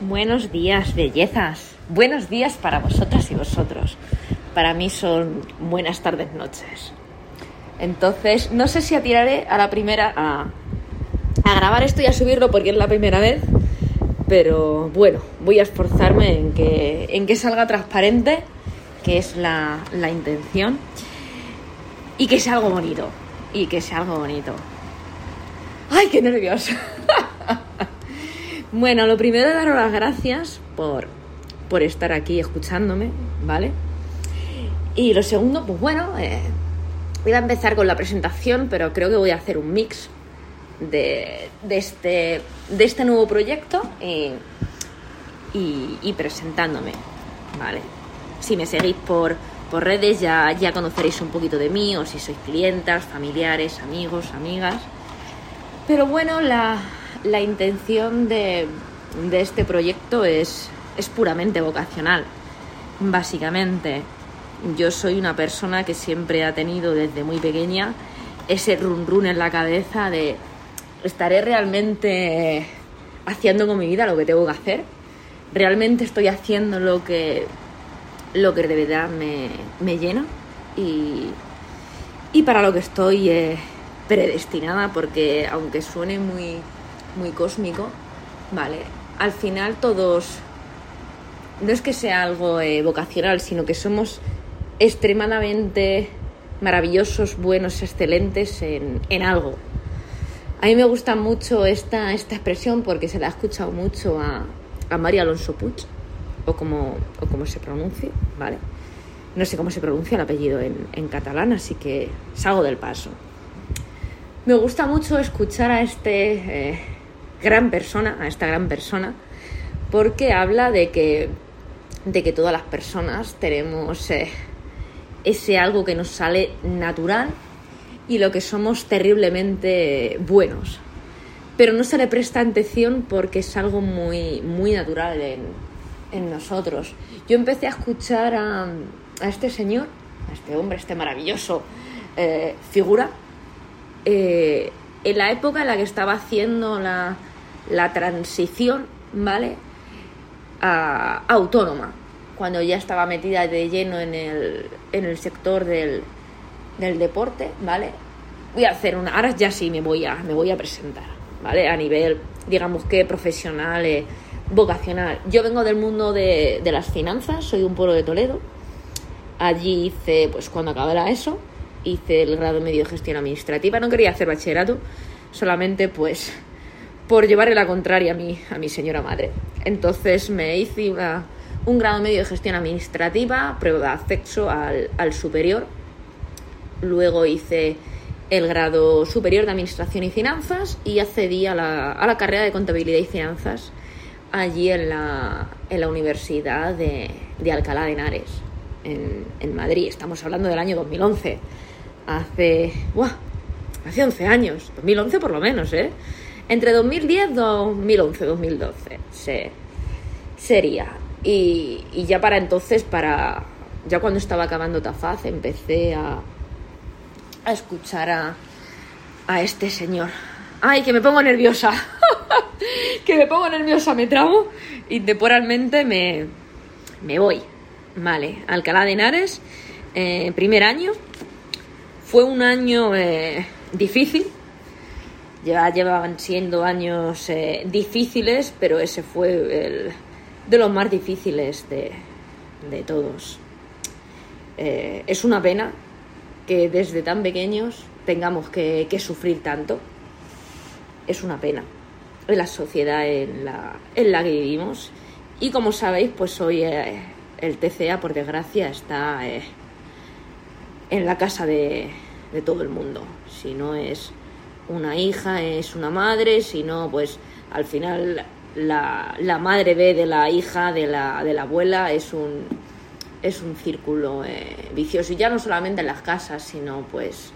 Buenos días, bellezas. Buenos días para vosotras y vosotros. Para mí son buenas tardes, noches. Entonces, no sé si atiraré a la primera a, grabar esto y a subirlo porque es la primera vez. Pero bueno, voy a esforzarme en que, en que salga transparente, que es la, la intención. Y que sea algo bonito. Y que sea algo bonito. ¡Ay, qué nervioso! bueno, lo primero es daros las gracias por, por estar aquí escuchándome, ¿vale? Y lo segundo, pues bueno, eh, voy a empezar con la presentación, pero creo que voy a hacer un mix de, de, este, de este nuevo proyecto y, y, y presentándome, ¿vale? Si me seguís por, por redes ya, ya conoceréis un poquito de mí, o si sois clientas, familiares, amigos, amigas. Pero bueno, la, la intención de, este proyecto es, es puramente vocacional. Básicamente, yo soy una persona que siempre ha tenido desde muy pequeña ese run run en la cabeza de estaré realmente haciendo con mi vida lo que tengo que hacer. Realmente estoy haciendo lo que lo que de verdad me, me llena y, y, para lo que estoy eh, predestinada, porque aunque suene muy, muy cósmico, vale, al final todos, no es que sea algo eh, vocacional, sino que somos extremadamente maravillosos, buenos, excelentes en, en, algo. A mí me gusta mucho esta, esta expresión porque se la ha escuchado mucho a, a María Alonso Puig, o como, o se pronuncie, ¿vale? No sé cómo se pronuncia el apellido en, en catalán, así que salgo del paso. Me gusta mucho escuchar a este eh, gran persona, a esta gran persona, porque habla de que, de que todas las personas tenemos eh, ese algo que nos sale natural y lo que somos terriblemente buenos. Pero no se le presta atención porque es algo muy, muy natural en, en nosotros. Yo empecé a escuchar a, a, este señor, a este hombre, este maravilloso eh, figura, eh, en la época en la que estaba haciendo la, la transición, ¿vale? A, autónoma, cuando ya estaba metida de lleno en el, en el sector del, del deporte, ¿vale? Voy a hacer una. Ahora ya sí me voy a, me voy a presentar, ¿vale? A nivel, digamos que profesional, eh, vocacional. Yo vengo del mundo de, de, las finanzas, soy de un pueblo de Toledo. Allí hice, pues cuando acabé la ESO, hice el grado medio de gestión administrativa. No quería hacer bachillerato, solamente pues por llevarle la contraria a mi, a mi señora madre. Entonces me hice una, un grado medio de gestión administrativa, prueba de acceso al, al superior. Luego hice el grado superior de Administración y Finanzas y accedí a la, a la carrera de Contabilidad y Finanzas allí en la, en la Universidad de, de Alcalá de Henares, en, en, Madrid. Estamos hablando del año 2011. Hace, ¡buah! hace 11 años, 2011 por lo menos, ¿eh? Entre 2010 y 2011, 2012 se, sería. Y, ya para entonces, para ya cuando estaba acabando Tafaz, empecé a, a escuchar a, a este señor. ¡Ay, que me pongo nerviosa! que me pongo nerviosa, me trabo y temporalmente me, me voy. Vale, Alcalá de Henares, eh, primer año. Fue un año eh, difícil. Ya llevaban siendo años eh, difíciles, pero ese fue el, de los más difíciles de, de todos. Eh, es una pena que desde tan pequeños tengamos que, sufrir tanto. Es una pena en la sociedad en la, en la que vivimos. Y como sabéis, pues hoy eh, el TCA, por desgracia, está en la casa de, de, todo el mundo. Si no es una hija, es una madre, si no, pues al final la, la madre ve de la hija, de la, de la abuela, es un, es un círculo eh, vicioso. Y ya no solamente en las casas, sino pues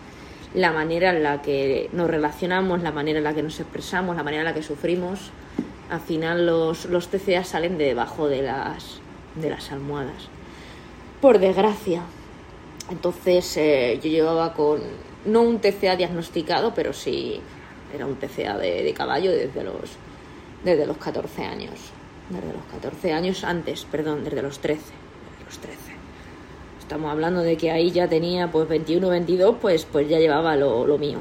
la manera en la que nos relacionamos, la manera en la que nos expresamos, la manera en la que sufrimos. Al final los, los TCA salen de debajo de las, de las almohadas. Por desgracia. Entonces eh, yo llevaba con, no un TCA diagnosticado, pero sí era un TCA de, de caballo desde los, desde los 14 años. desde los 14 años antes, perdón, desde los 13, desde los 13. Estamos hablando de que ahí ya tenía pues 21, 22, pues, pues ya llevaba lo, lo mío.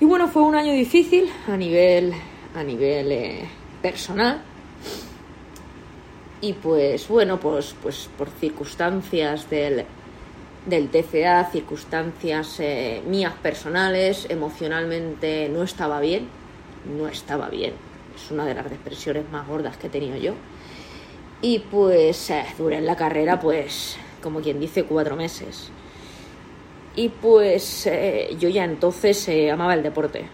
Y bueno, fue un año difícil a nivel, a nivel eh, personal. Y pues bueno, pues, pues por circunstancias del, del TCA, circunstancias eh, mías personales, emocionalmente no estaba bien, no estaba bien. Es una de las depresiones más gordas que he tenido yo. Y pues eh, duré en la carrera, pues, como quien dice, cuatro meses. Y pues eh, yo ya entonces amaba el deporte.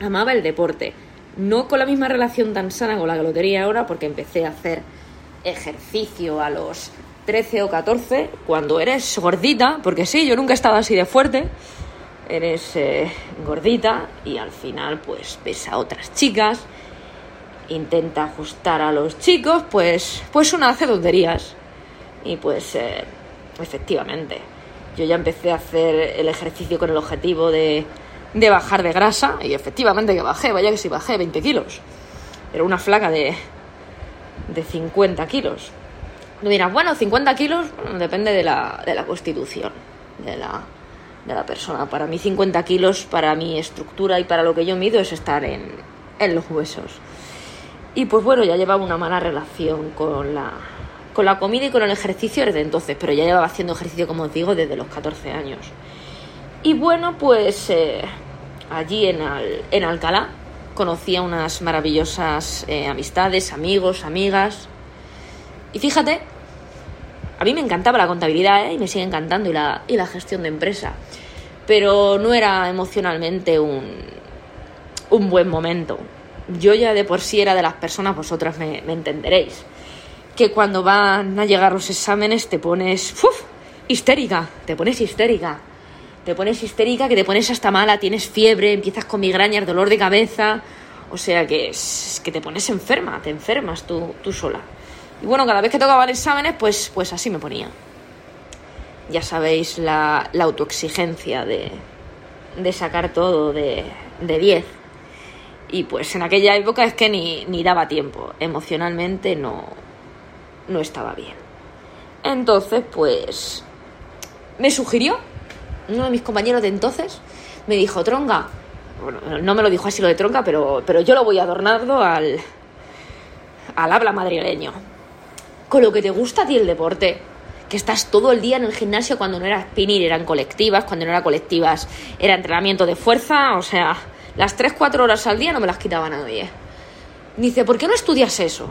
Amaba el deporte. No con la misma relación tan sana con la que lo tenía ahora, porque empecé a hacer ejercicio a los 13 o 14, cuando eres gordita, porque sí, yo nunca he estado así de fuerte, eres eh, gordita y al final pues ves a otras chicas, intenta ajustar a los chicos, pues, pues una hace tonterías. Y pues eh, efectivamente, yo ya empecé a hacer el ejercicio con el objetivo de, de bajar de grasa y efectivamente que bajé, vaya que sí bajé 20 kilos. Era una flaca de, de 50 kilos. Mira, bueno, 50 kilos depende de la, de la constitución de la, de la persona. Para mí 50 kilos, para mi estructura y para lo que yo mido es estar en, en los huesos. Y pues bueno, ya llevaba una mala relación con la, con la comida y con el ejercicio desde entonces, pero ya llevaba haciendo ejercicio, como os digo, desde los 14 años. Y bueno, pues eh, allí en, en Alcalá conocí a unas maravillosas eh, amistades, amigos, amigas. Y fíjate a mí me encantaba la contabilidad ¿eh? y me sigue encantando y la, y la gestión de empresa, pero no era emocionalmente un, un buen momento. Yo ya de por sí era de las personas, vosotras me, entenderéis, que cuando van a llegar los exámenes te pones uf, histérica, te pones histérica. Te pones histérica, que te pones hasta mala, tienes fiebre, empiezas con migrañas, dolor de cabeza. O sea que, que te pones enferma, te enfermas tú, tú sola. Y bueno, cada vez que tocaban exámenes, pues, pues así me ponía. Ya sabéis la, autoexigencia de, de, sacar todo de, de 10. Y pues en aquella época es que ni, ni daba tiempo. Emocionalmente no, no estaba bien. Entonces, pues me sugirió uno de mis compañeros de entonces, me dijo, tronga, bueno, no me lo dijo así lo de tronca, pero, pero yo lo voy adornando al, al habla madrileño con lo que te gusta a ti el deporte. Que estás todo el día en el gimnasio cuando no era spinning, eran colectivas, cuando no era colectivas era entrenamiento de fuerza, o sea, las 3-4 horas al día no me las quitaba nadie. Dice, ¿por qué no estudias eso?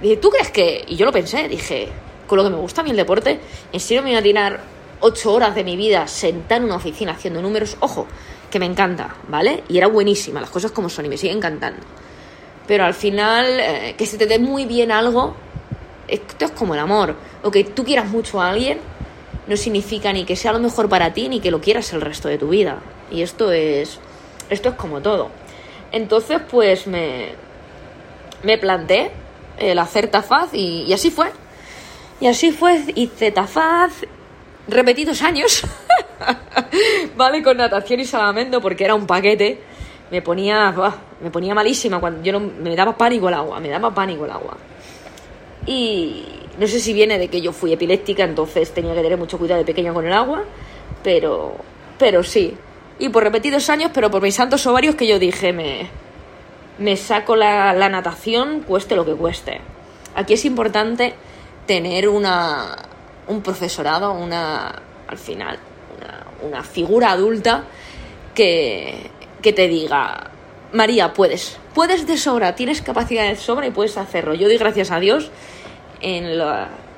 Dice, ¿tú crees que...? Y yo lo pensé, dije, con lo que me gusta a mí el deporte, en serio me voy a tirar 8 horas de mi vida sentada en una oficina haciendo números, ojo, que me encanta, ¿vale? Y era buenísima, las cosas como son y me sigue encantando. Pero al final, eh, que se te dé muy bien algo, esto es como el amor. O que tú quieras mucho a alguien no significa ni que sea lo mejor para ti ni que lo quieras el resto de tu vida. Y esto es esto es como todo. Entonces, pues me me planteé el hacer tafaz y, y así fue. Y así fue, hice tafaz repetidos años, ¿vale? Con natación y salamento porque era un paquete. Me ponía, me ponía malísima cuando yo no, me daba pánico el agua, me daba pánico el agua. Y no sé si viene de que yo fui epiléptica, entonces tenía que tener mucho cuidado de pequeña con el agua, pero, pero sí. Y por repetidos años, pero por mis santos ovarios que yo dije, me, me saco la, la natación, cueste lo que cueste. Aquí es importante tener una, un profesorado, una, al final, una, figura adulta que, que te diga, María, puedes, puedes de sobra, tienes capacidad de sobra y puedes hacerlo. Yo doy gracias a Dios en,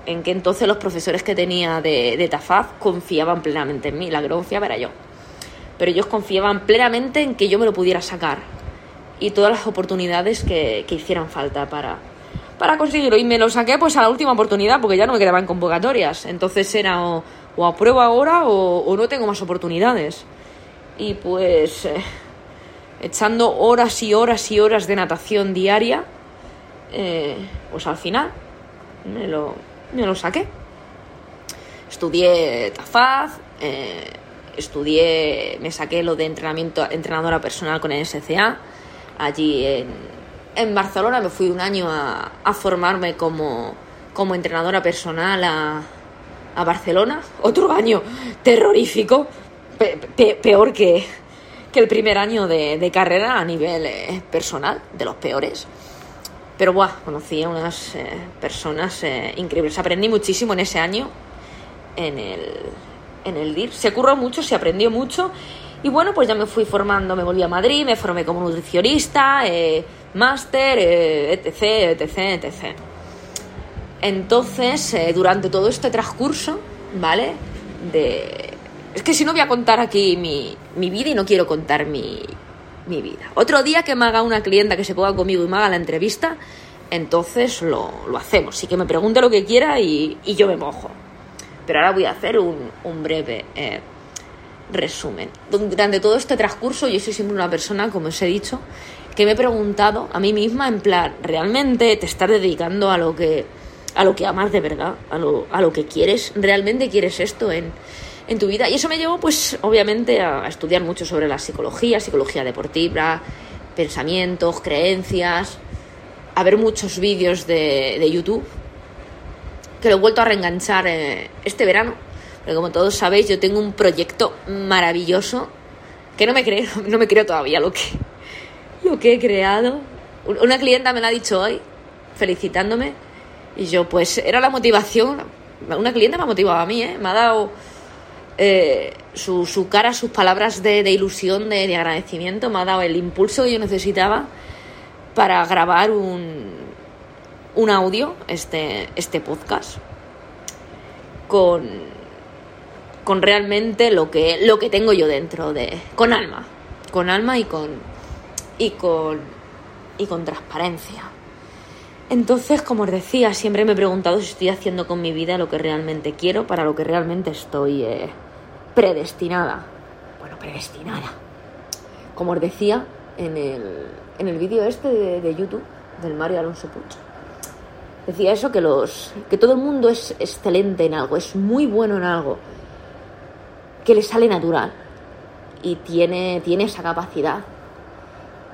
en que entonces los profesores que tenía de, de Tafaz confiaban plenamente en mí, la que no confiaba era yo. Pero ellos confiaban plenamente en que yo me lo pudiera sacar y todas las oportunidades que, que hicieran falta para, para conseguirlo. Y me lo saqué pues a la última oportunidad porque ya no me quedaban convocatorias. Entonces era o, apruebo ahora o, o, no tengo más oportunidades. Y pues eh, echando horas y horas y horas de natación diaria, eh, pues al final me lo, me lo saqué. Estudié Tafaz, eh, estudié, me saqué lo de entrenamiento, entrenadora personal con el SCA, allí en, en Barcelona me fui un año a, formarme como, como, entrenadora personal a, a, Barcelona. Otro año terrorífico, peor que, que, el primer año de, carrera a nivel eh, personal, de los peores. Pero buah, conocí a unas eh, personas eh, increíbles. Aprendí muchísimo en ese año en el, en el DIR. Se curró mucho, se aprendió mucho. Y bueno, pues ya me fui formando, me volví a Madrid, me formé como nutricionista, eh, máster, eh, etc, etc, etc. Entonces, eh, durante todo este transcurso, ¿vale? De... Es que si no voy a contar aquí mi, mi vida y no quiero contar mi, mi, vida. Otro día que me haga una clienta que se ponga conmigo y me haga la entrevista, entonces lo, lo hacemos. Y que me pregunte lo que quiera y, y, yo me mojo. Pero ahora voy a hacer un, un breve eh, resumen. Durante todo este transcurso yo soy siempre una persona, como os he dicho, que me he preguntado a mí misma en plan, ¿realmente te estás dedicando a lo que a lo que amas de verdad, a lo, a lo que quieres? ¿Realmente quieres esto en, en tu vida? Y eso me llevó, pues, obviamente, a, estudiar mucho sobre la psicología, psicología deportiva, pensamientos, creencias, a ver muchos vídeos de, de YouTube, que lo he vuelto a reenganchar eh, este verano, porque como todos sabéis, yo tengo un proyecto maravilloso que no me creo, no me creo todavía lo que, lo que he creado. Una clienta me lo ha dicho hoy, felicitándome, y yo, pues era la motivación. Una clienta me ha motivado a mí, ¿eh? me ha dado eh, su, su, cara, sus palabras de, de ilusión, de, de, agradecimiento, me ha dado el impulso que yo necesitaba para grabar un, un audio, este, este podcast, con, con realmente lo que, lo que tengo yo dentro de. con alma. Con alma y con y con, y con transparencia. Entonces, como os decía, siempre me he preguntado si estoy haciendo con mi vida lo que realmente quiero, para lo que realmente estoy eh, predestinada. Bueno, predestinada. Como os decía en el, en el vídeo este de, YouTube del Mario Alonso Pucho. Decía eso, que, los, que todo el mundo es excelente en algo, es muy bueno en algo, que le sale natural y tiene, tiene esa capacidad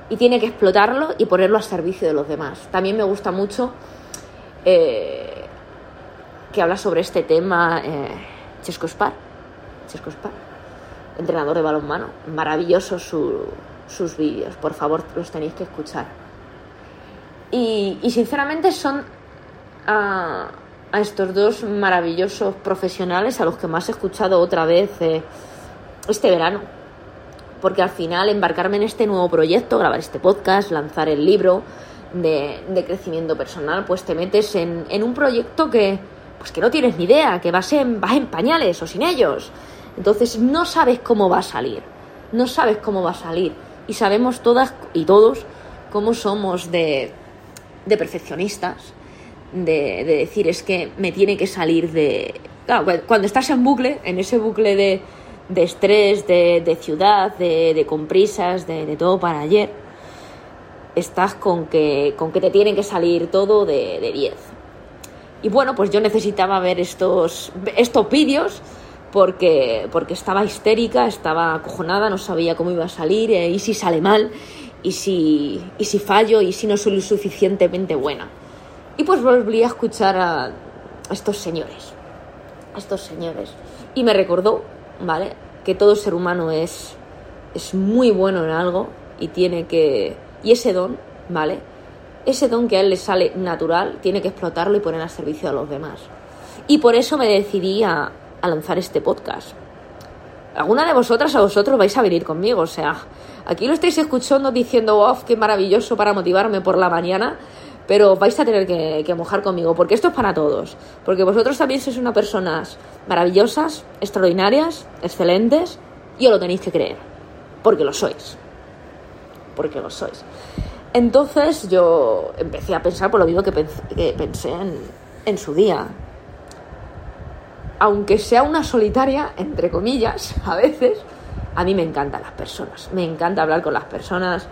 y tiene que explotarlo y ponerlo a servicio de los demás. También me gusta mucho eh, que habla sobre este tema eh, Chesco Spar, Chesco Spar, entrenador de balonmano. Maravillosos sus vídeos, por favor, los tenéis que escuchar. Y, sinceramente son a, a, estos dos maravillosos profesionales a los que más he escuchado otra vez eh, este verano porque al final embarcarme en este nuevo proyecto, grabar este podcast, lanzar el libro de, crecimiento personal, pues te metes en, un proyecto que, pues que no tienes ni idea, que vas en, vas en pañales o sin ellos. Entonces no sabes cómo va a salir, no sabes cómo va a salir. Y sabemos todas y todos cómo somos de, de perfeccionistas, de, de decir es que me tiene que salir de... Claro, cuando estás en bucle, en ese bucle de de estrés, de, de ciudad, de, de comprisas, de, de, todo para ayer, estás con que, con que te tienen que salir todo de 10. Y bueno, pues yo necesitaba ver estos, estos vídeos porque, porque estaba histérica, estaba acojonada, no sabía cómo iba a salir, eh, y si sale mal, y si, y si fallo, y si no soy lo suficientemente buena. Y pues volví a escuchar a estos señores, a estos señores. Y me recordó ¿vale? Que todo ser humano es, es muy bueno en algo y tiene que... Y ese don, ¿vale? Ese don que a él le sale natural, tiene que explotarlo y poner al servicio a los demás. Y por eso me decidí a, a lanzar este podcast. Alguna de vosotras o vosotros vais a venir conmigo, o sea, aquí lo estáis escuchando diciendo, wow, qué maravilloso para motivarme por la mañana, pero vais a tener que, mojar conmigo, porque esto es para todos, porque vosotros también sois unas personas maravillosas, extraordinarias, excelentes, y os lo tenéis que creer, porque lo sois, porque lo sois. Entonces yo empecé a pensar por lo mismo que pensé, en, en su día. Aunque sea una solitaria, entre comillas, a veces, a mí me encantan las personas, me encanta hablar con las personas,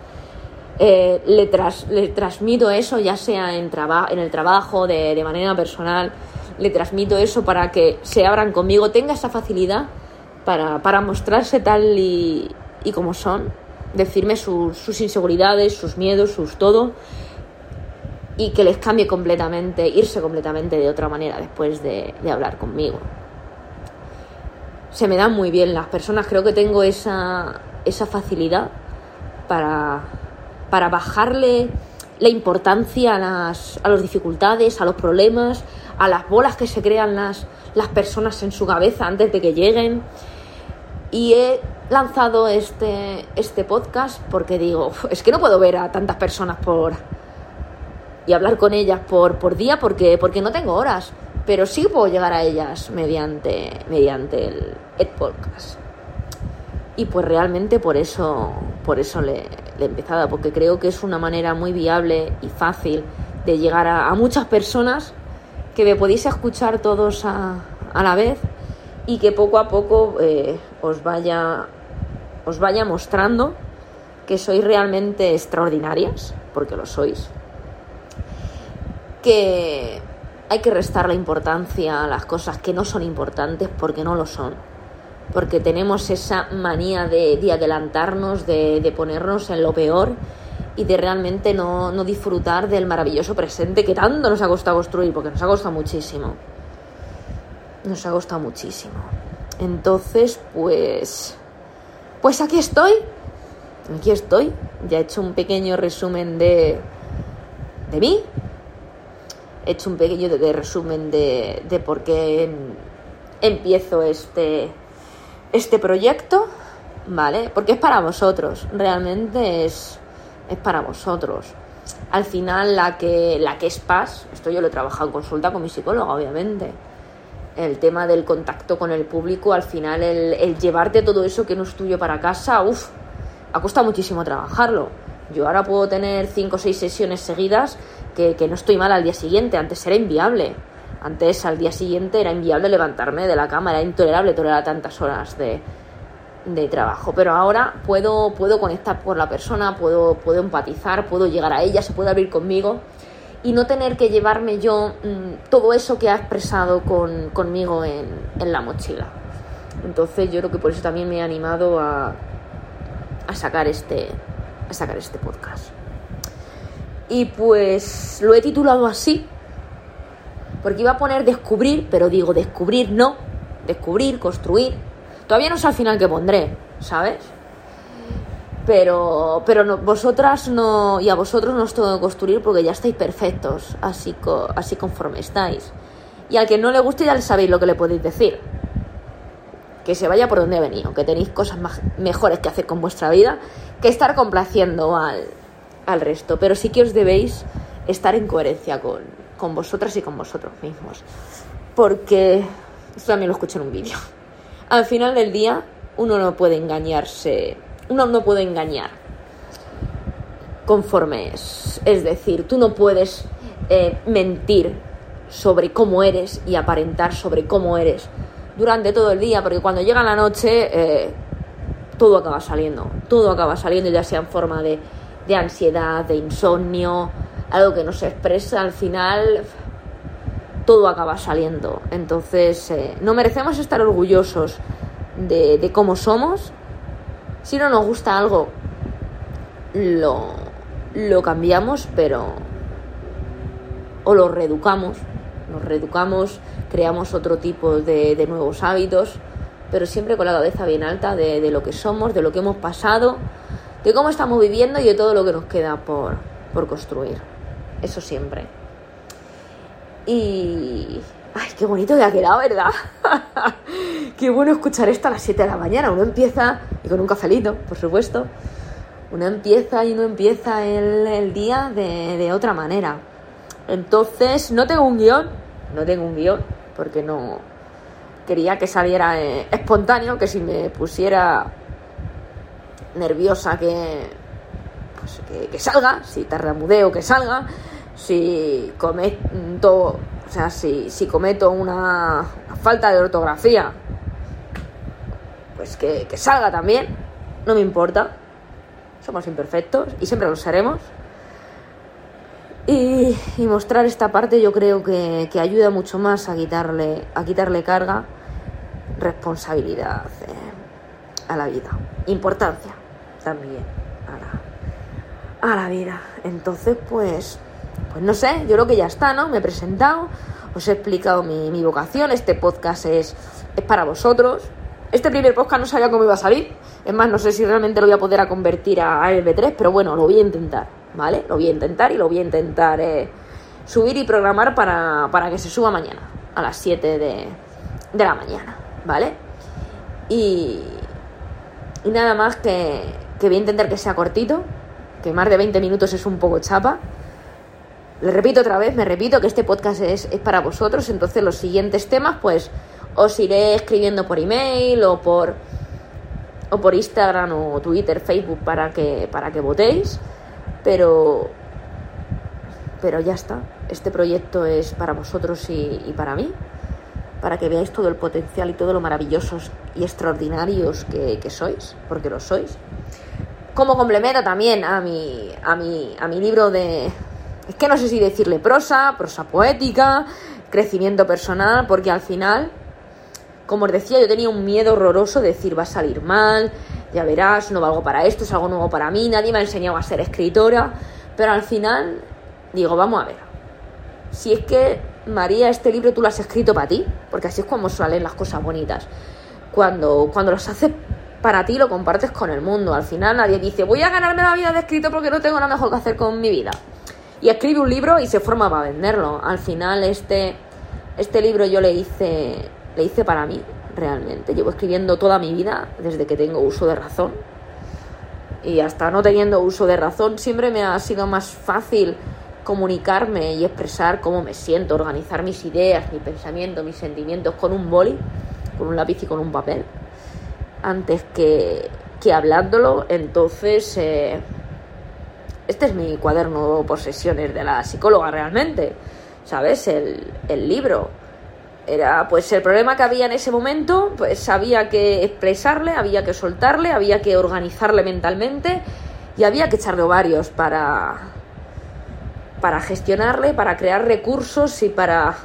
eh, le, transmito eso, ya sea en, en el trabajo, de, de, manera personal, le transmito eso para que se abran conmigo, tenga esa facilidad para, para mostrarse tal y, y, como son, decirme sus, sus inseguridades, sus miedos, sus todo, y que les cambie completamente, irse completamente de otra manera después de, de hablar conmigo. Se me dan muy bien las personas, creo que tengo esa, esa facilidad para, para bajarle la importancia a las, a las dificultades, a los problemas, a las bolas que se crean las, las personas en su cabeza antes de que lleguen. Y he lanzado este, este podcast porque digo, es que no puedo ver a tantas personas por y hablar con ellas por, por día porque, porque no tengo horas, pero sí puedo llegar a ellas mediante, mediante el, el podcast. Y pues realmente por eso, por eso le, le, he empezado, porque creo que es una manera muy viable y fácil de llegar a, a muchas personas que me podéis escuchar todos a, a la vez y que poco a poco eh, os vaya os vaya mostrando que sois realmente extraordinarias, porque lo sois. Que hay que restar la importancia a las cosas que no son importantes porque no lo son. Porque tenemos esa manía de, de adelantarnos, de, de, ponernos en lo peor y de realmente no, no disfrutar del maravilloso presente que tanto nos ha costado construir, porque nos ha costado muchísimo. Nos ha costado muchísimo. Entonces, pues pues aquí estoy, aquí estoy, ya he hecho un pequeño resumen de, de mí, he hecho un pequeño de, resumen de, de, por qué empiezo este, este proyecto, ¿vale? Porque es para vosotros, realmente es, es para vosotros. Al final la que, la que es paz, esto yo lo he trabajado en consulta con mi psicóloga, obviamente el tema del contacto con el público, al final el, el llevarte todo eso que no es tuyo para casa, uff, ha costado muchísimo trabajarlo. Yo ahora puedo tener cinco o seis sesiones seguidas que, que, no estoy mal al día siguiente, antes era inviable. Antes al día siguiente era inviable levantarme de la cama, era intolerable tolerar tantas horas de, de trabajo. Pero ahora puedo, puedo conectar con la persona, puedo, puedo empatizar, puedo llegar a ella, se puede abrir conmigo y no tener que llevarme yo mmm, todo eso que ha expresado con, conmigo en, en, la mochila. Entonces yo creo que por eso también me he animado a, a, sacar, este, a sacar este podcast. Y pues lo he titulado así, porque iba a poner descubrir, pero digo descubrir no, descubrir, construir. Todavía no sé al final qué pondré, ¿sabes? pero, pero no, vosotras no, y a vosotros no os tengo que construir porque ya estáis perfectos, así, co, así conforme estáis. Y al que no le guste ya le sabéis lo que le podéis decir. Que se vaya por donde ha venido, que tenéis cosas mejores que hacer con vuestra vida que estar complaciendo al, al resto. Pero sí que os debéis estar en coherencia con, con vosotras y con vosotros mismos. Porque, esto también lo escuché en un vídeo, al final del día uno no puede engañarse uno no puede engañar conforme es. Es decir, tú no puedes eh, mentir sobre cómo eres y aparentar sobre cómo eres durante todo el día, porque cuando llega la noche eh, todo acaba saliendo, todo acaba saliendo, ya sea en forma de, de ansiedad, de insomnio, algo que no se expresa, al final todo acaba saliendo. Entonces, eh, no merecemos estar orgullosos de, cómo somos, si no nos gusta algo, lo, lo cambiamos, pero... o lo reeducamos, nos reeducamos, creamos otro tipo de, de nuevos hábitos, pero siempre con la cabeza bien alta de, de, lo que somos, de lo que hemos pasado, de cómo estamos viviendo y de todo lo que nos queda por, por construir. Eso siempre. Y, Ay, qué bonito que ha quedado, ¿verdad? qué bueno escuchar esto a las 7 de la mañana. Uno empieza, y con un cafelito, por supuesto, uno empieza y uno empieza el, día de, de, otra manera. Entonces, no tengo un guion, no tengo un guion, porque no quería que saliera eh, espontáneo, que si me pusiera nerviosa que, pues, que, salga, si tartamudeo que salga, si comento o sea, si, si cometo una, falta de ortografía, pues que, que, salga también, no me importa. Somos imperfectos y siempre lo seremos. Y, y mostrar esta parte yo creo que, que, ayuda mucho más a quitarle, a quitarle carga, responsabilidad eh, a la vida, importancia también a la, vida. Entonces, pues pues no sé, yo creo que ya está, ¿no? Me he presentado, os he explicado mi, vocación, este podcast es, es para vosotros. Este primer podcast no sabía cómo iba a salir, es más, no sé si realmente lo voy a poder a convertir a, LB3, pero bueno, lo voy a intentar, ¿vale? Lo voy a intentar y lo voy a intentar eh, subir y programar para, para, que se suba mañana, a las 7 de, de la mañana, ¿vale? Y, y nada más que, que voy a intentar que sea cortito, que más de 20 minutos es un poco chapa. Le repito otra vez, me repito que este podcast es, para vosotros, entonces los siguientes temas pues os iré escribiendo por email o por o por Instagram o Twitter, Facebook para que para que votéis, pero pero ya está. Este proyecto es para vosotros y, para mí, para que veáis todo el potencial y todo lo maravillosos y extraordinarios que, que sois, porque lo sois como complemento también a mi, a mi, a mi libro de, es que no sé si decirle prosa, prosa poética, crecimiento personal, porque al final, como os decía, yo tenía un miedo horroroso de decir va a salir mal, ya verás, no valgo para esto, es algo nuevo para mí, nadie me ha enseñado a ser escritora, pero al final digo, vamos a ver, si es que María, este libro tú lo has escrito para ti, porque así es como salen las cosas bonitas. Cuando, cuando los haces para ti lo compartes con el mundo. Al final nadie dice, voy a ganarme la vida de escrito porque no tengo nada mejor que hacer con mi vida. Y escribe un libro y se forma para venderlo. Al final este, este libro yo le hice, le hice para mí, realmente. Llevo escribiendo toda mi vida desde que tengo uso de razón. Y hasta no teniendo uso de razón, siempre me ha sido más fácil comunicarme y expresar cómo me siento, organizar mis ideas, mi pensamiento, mis sentimientos con un boli, con un lápiz y con un papel antes que, que hablándolo. Entonces, eh, este es mi cuaderno por sesiones de la psicóloga realmente, ¿sabes? El, el libro. Era pues el problema que había en ese momento, pues había que expresarle, había que soltarle, había que organizarle mentalmente y había que echarle ovarios para, para gestionarle, para crear recursos y para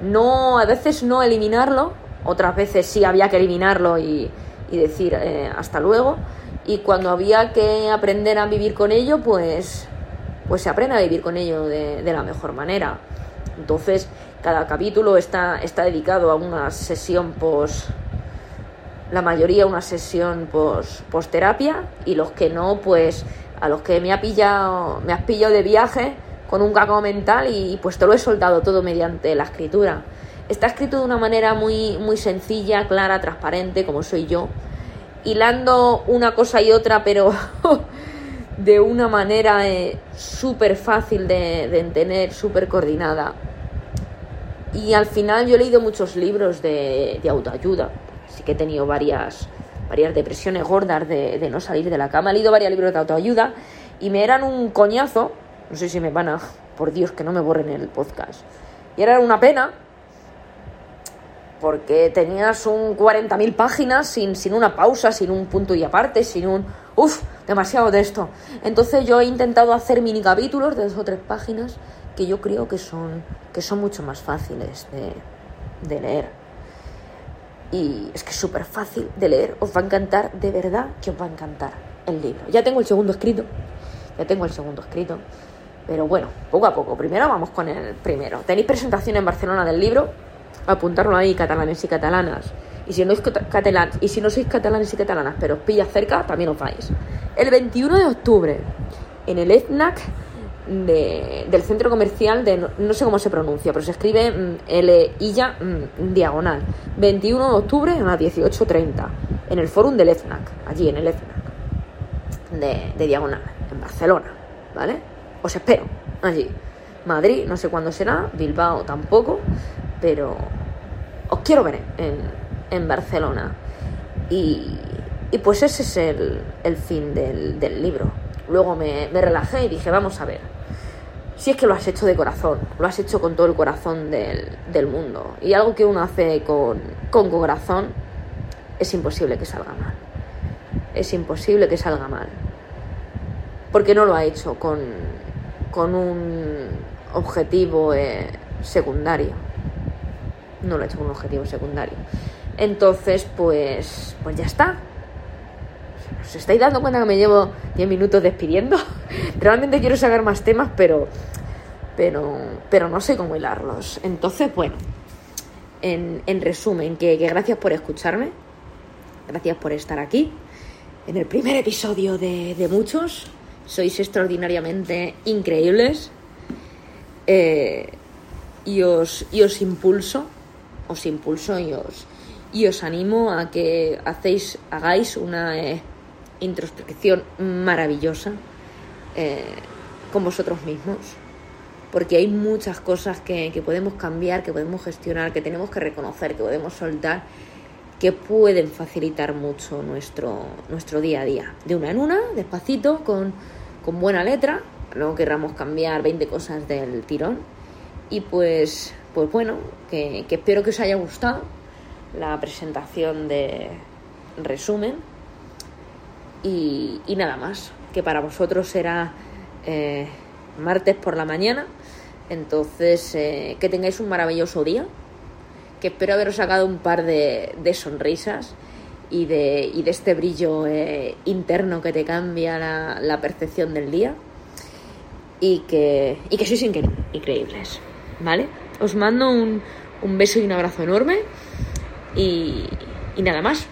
no, a veces no eliminarlo, otras veces sí había que eliminarlo y, y decir eh, hasta luego. Y cuando había que aprender a vivir con ello, pues, pues se aprende a vivir con ello de, la mejor manera. Entonces, cada capítulo está, está dedicado a una sesión post la mayoría una sesión post, post terapia y los que no, pues a los que me ha pillado, me has pillado de viaje con un caco mental y pues te lo he soltado todo mediante la escritura. Está escrito de una manera muy, muy sencilla, clara, transparente, como soy yo, hilando una cosa y otra, pero de una manera eh, súper fácil de, de entender, súper coordinada. Y al final yo he leído muchos libros de, de autoayuda, sí que he tenido varias, varias depresiones gordas de, de, no salir de la cama. He leído varios libros de autoayuda y me eran un coñazo. No sé si me van a. Por Dios, que no me borren el podcast. Y era una pena porque tenías un 40.000 páginas sin, sin una pausa, sin un punto y aparte, sin un... Uf, demasiado de esto. Entonces yo he intentado hacer mini capítulos de dos o tres páginas que yo creo que son, que son mucho más fáciles de, de leer. Y es que es súper fácil de leer, os va a encantar, de verdad que os va a encantar el libro. Ya tengo el segundo escrito, ya tengo el segundo escrito, pero bueno, poco a poco. Primero vamos con el primero. Tenéis presentación en Barcelona del libro, apuntarlo ahí, catalanes y catalanas. Y si, no catalán, y si no sois catalanes y catalanas, pero os pilla cerca, también os vais. El 21 de octubre, en el FNAC del centro comercial de, no, sé cómo se pronuncia, pero se escribe mm, L Illa mm, diagonal. 21 de octubre a las 18.30, en el forum del FNAC, allí en el FNAC de, de diagonal, en Barcelona, ¿vale? Os espero allí. Madrid, no sé cuándo será, Bilbao tampoco, pero os quiero ver en, Barcelona. Y, pues ese es el, fin del, libro. Luego me, relajé y dije, vamos a ver, si es que lo has hecho de corazón, lo has hecho con todo el corazón del, mundo. Y algo que uno hace con, con corazón es imposible que salga mal. Es imposible que salga mal. Porque no lo ha hecho con, con un objetivo eh, secundario no lo he hecho un objetivo secundario. Entonces, pues, pues ya está. ¿Os estáis dando cuenta que me llevo 10 minutos despidiendo? Realmente quiero sacar más temas, pero pero, pero no sé cómo hilarlos. Entonces, bueno, en, en resumen, que, gracias por escucharme, gracias por estar aquí, en el primer episodio de, de muchos. Sois extraordinariamente increíbles. Eh, y, os, y os impulso, os impulso y os, y os animo a que hagáis una eh, introspección maravillosa eh, con vosotros mismos. Porque hay muchas cosas que, que podemos cambiar, que podemos gestionar, que tenemos que reconocer, que podemos soltar, que pueden facilitar mucho nuestro, nuestro día a día. De una en una, despacito, con, con buena letra. No querramos cambiar 20 cosas del tirón. Y pues, pues bueno, que, espero que os haya gustado la presentación de resumen. Y, nada más, que para vosotros será eh, martes por la mañana. Entonces, eh, que tengáis un maravilloso día. Que espero haberos sacado un par de, sonrisas y de, este brillo eh, interno que te cambia la, percepción del día. Y que, y que sois incre increíbles. ¿Vale? Os mando un, un beso y un abrazo enorme. Y, y nada más.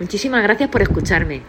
Muchísimas gracias por escucharme.